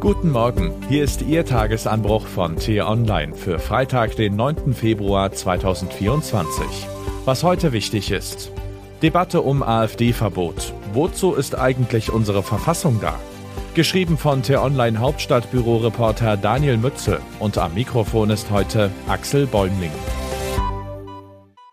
Guten Morgen, hier ist Ihr Tagesanbruch von T-Online für Freitag, den 9. Februar 2024. Was heute wichtig ist. Debatte um AfD-Verbot. Wozu ist eigentlich unsere Verfassung da? Geschrieben von T-Online Hauptstadtbüro-Reporter Daniel Mütze und am Mikrofon ist heute Axel Bäumling.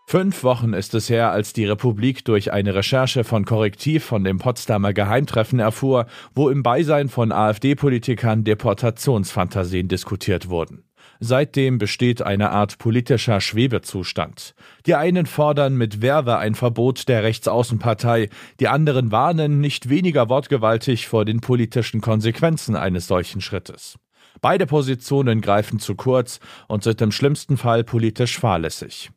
Fünf Wochen ist es her, als die Republik durch eine Recherche von Korrektiv von dem Potsdamer Geheimtreffen erfuhr, wo im Beisein von AfD-Politikern Deportationsfantasien diskutiert wurden. Seitdem besteht eine Art politischer Schwebezustand. Die einen fordern mit Werbe ein Verbot der Rechtsaußenpartei, die anderen warnen nicht weniger wortgewaltig vor den politischen Konsequenzen eines solchen Schrittes. Beide Positionen greifen zu kurz und sind im schlimmsten Fall politisch fahrlässig.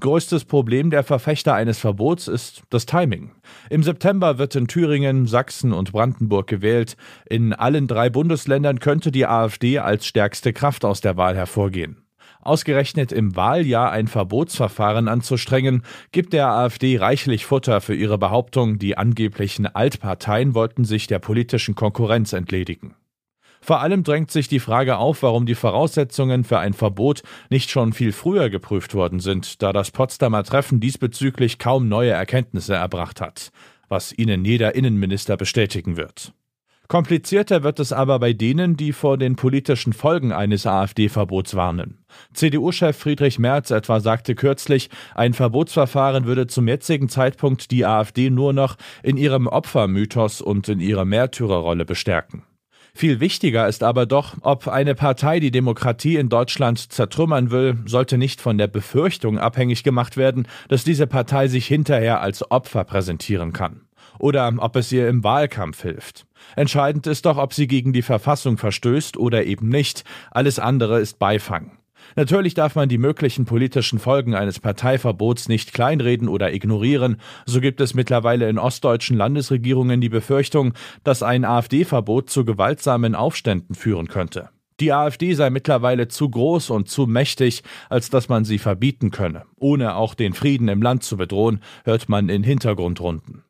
Größtes Problem der Verfechter eines Verbots ist das Timing. Im September wird in Thüringen, Sachsen und Brandenburg gewählt. In allen drei Bundesländern könnte die AfD als stärkste Kraft aus der Wahl hervorgehen. Ausgerechnet im Wahljahr ein Verbotsverfahren anzustrengen, gibt der AfD reichlich Futter für ihre Behauptung, die angeblichen Altparteien wollten sich der politischen Konkurrenz entledigen. Vor allem drängt sich die Frage auf, warum die Voraussetzungen für ein Verbot nicht schon viel früher geprüft worden sind, da das Potsdamer Treffen diesbezüglich kaum neue Erkenntnisse erbracht hat, was ihnen jeder Innenminister bestätigen wird. Komplizierter wird es aber bei denen, die vor den politischen Folgen eines AfD-Verbots warnen. CDU-Chef Friedrich Merz etwa sagte kürzlich, ein Verbotsverfahren würde zum jetzigen Zeitpunkt die AfD nur noch in ihrem Opfermythos und in ihrer Märtyrerrolle bestärken. Viel wichtiger ist aber doch, ob eine Partei die Demokratie in Deutschland zertrümmern will, sollte nicht von der Befürchtung abhängig gemacht werden, dass diese Partei sich hinterher als Opfer präsentieren kann. Oder ob es ihr im Wahlkampf hilft. Entscheidend ist doch, ob sie gegen die Verfassung verstößt oder eben nicht. Alles andere ist Beifang. Natürlich darf man die möglichen politischen Folgen eines Parteiverbots nicht kleinreden oder ignorieren. So gibt es mittlerweile in ostdeutschen Landesregierungen die Befürchtung, dass ein AfD-Verbot zu gewaltsamen Aufständen führen könnte. Die AfD sei mittlerweile zu groß und zu mächtig, als dass man sie verbieten könne, ohne auch den Frieden im Land zu bedrohen, hört man in Hintergrundrunden.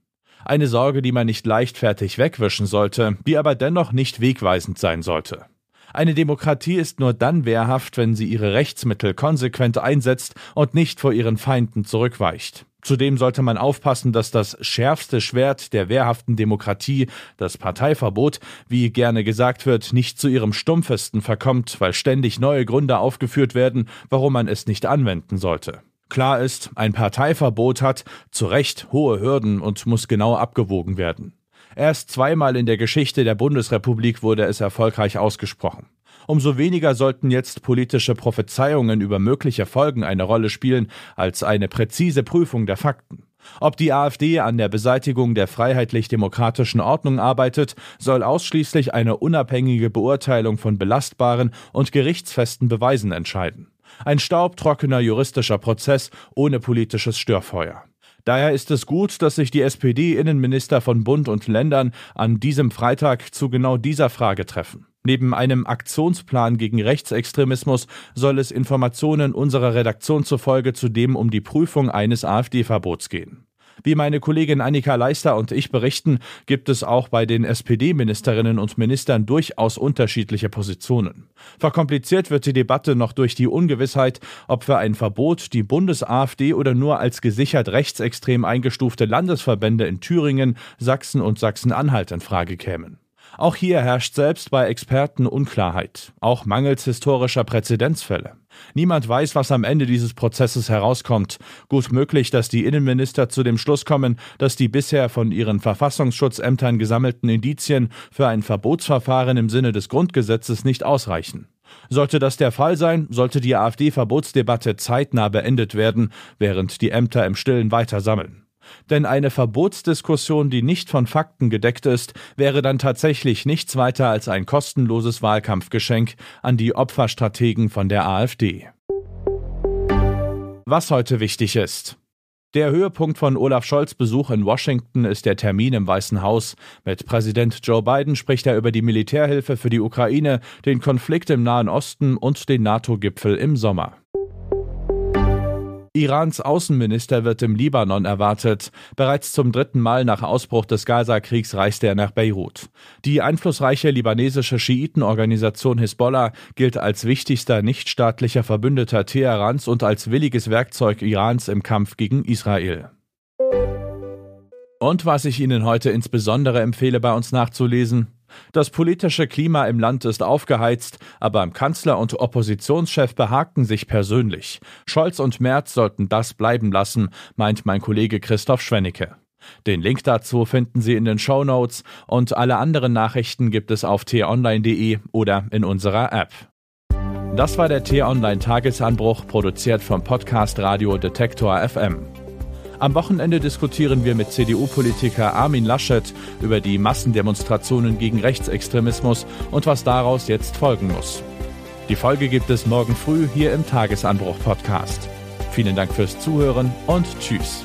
Eine Sorge, die man nicht leichtfertig wegwischen sollte, die aber dennoch nicht wegweisend sein sollte. Eine Demokratie ist nur dann wehrhaft, wenn sie ihre Rechtsmittel konsequent einsetzt und nicht vor ihren Feinden zurückweicht. Zudem sollte man aufpassen, dass das schärfste Schwert der wehrhaften Demokratie, das Parteiverbot, wie gerne gesagt wird, nicht zu ihrem stumpfesten verkommt, weil ständig neue Gründe aufgeführt werden, warum man es nicht anwenden sollte. Klar ist, ein Parteiverbot hat zu Recht hohe Hürden und muss genau abgewogen werden. Erst zweimal in der Geschichte der Bundesrepublik wurde es erfolgreich ausgesprochen. Umso weniger sollten jetzt politische Prophezeiungen über mögliche Folgen eine Rolle spielen als eine präzise Prüfung der Fakten. Ob die AfD an der Beseitigung der freiheitlich-demokratischen Ordnung arbeitet, soll ausschließlich eine unabhängige Beurteilung von belastbaren und gerichtsfesten Beweisen entscheiden. Ein staubtrockener juristischer Prozess ohne politisches Störfeuer. Daher ist es gut, dass sich die SPD-Innenminister von Bund und Ländern an diesem Freitag zu genau dieser Frage treffen. Neben einem Aktionsplan gegen Rechtsextremismus soll es Informationen unserer Redaktion zufolge zudem um die Prüfung eines AfD-Verbots gehen. Wie meine Kollegin Annika Leister und ich berichten, gibt es auch bei den SPD-Ministerinnen und Ministern durchaus unterschiedliche Positionen. Verkompliziert wird die Debatte noch durch die Ungewissheit, ob für ein Verbot die Bundes-AfD oder nur als gesichert rechtsextrem eingestufte Landesverbände in Thüringen, Sachsen und Sachsen-Anhalt in Frage kämen. Auch hier herrscht selbst bei Experten Unklarheit, auch mangels historischer Präzedenzfälle. Niemand weiß, was am Ende dieses Prozesses herauskommt. Gut möglich, dass die Innenminister zu dem Schluss kommen, dass die bisher von ihren Verfassungsschutzämtern gesammelten Indizien für ein Verbotsverfahren im Sinne des Grundgesetzes nicht ausreichen. Sollte das der Fall sein, sollte die AfD-Verbotsdebatte zeitnah beendet werden, während die Ämter im Stillen weiter sammeln. Denn eine Verbotsdiskussion, die nicht von Fakten gedeckt ist, wäre dann tatsächlich nichts weiter als ein kostenloses Wahlkampfgeschenk an die Opferstrategen von der AfD. Was heute wichtig ist. Der Höhepunkt von Olaf Scholz Besuch in Washington ist der Termin im Weißen Haus. Mit Präsident Joe Biden spricht er über die Militärhilfe für die Ukraine, den Konflikt im Nahen Osten und den NATO-Gipfel im Sommer. Irans Außenminister wird im Libanon erwartet. Bereits zum dritten Mal nach Ausbruch des Gaza-Kriegs reiste er nach Beirut. Die einflussreiche libanesische Schiitenorganisation Hisbollah gilt als wichtigster nichtstaatlicher Verbündeter Teherans und als williges Werkzeug Irans im Kampf gegen Israel. Und was ich Ihnen heute insbesondere empfehle, bei uns nachzulesen, das politische Klima im Land ist aufgeheizt, aber Kanzler und Oppositionschef behagten sich persönlich. Scholz und Merz sollten das bleiben lassen, meint mein Kollege Christoph Schwennecke. Den Link dazu finden Sie in den Show Notes und alle anderen Nachrichten gibt es auf t-online.de oder in unserer App. Das war der T-Online Tagesanbruch, produziert vom Podcast Radio Detektor FM. Am Wochenende diskutieren wir mit CDU-Politiker Armin Laschet über die Massendemonstrationen gegen Rechtsextremismus und was daraus jetzt folgen muss. Die Folge gibt es morgen früh hier im Tagesanbruch-Podcast. Vielen Dank fürs Zuhören und Tschüss.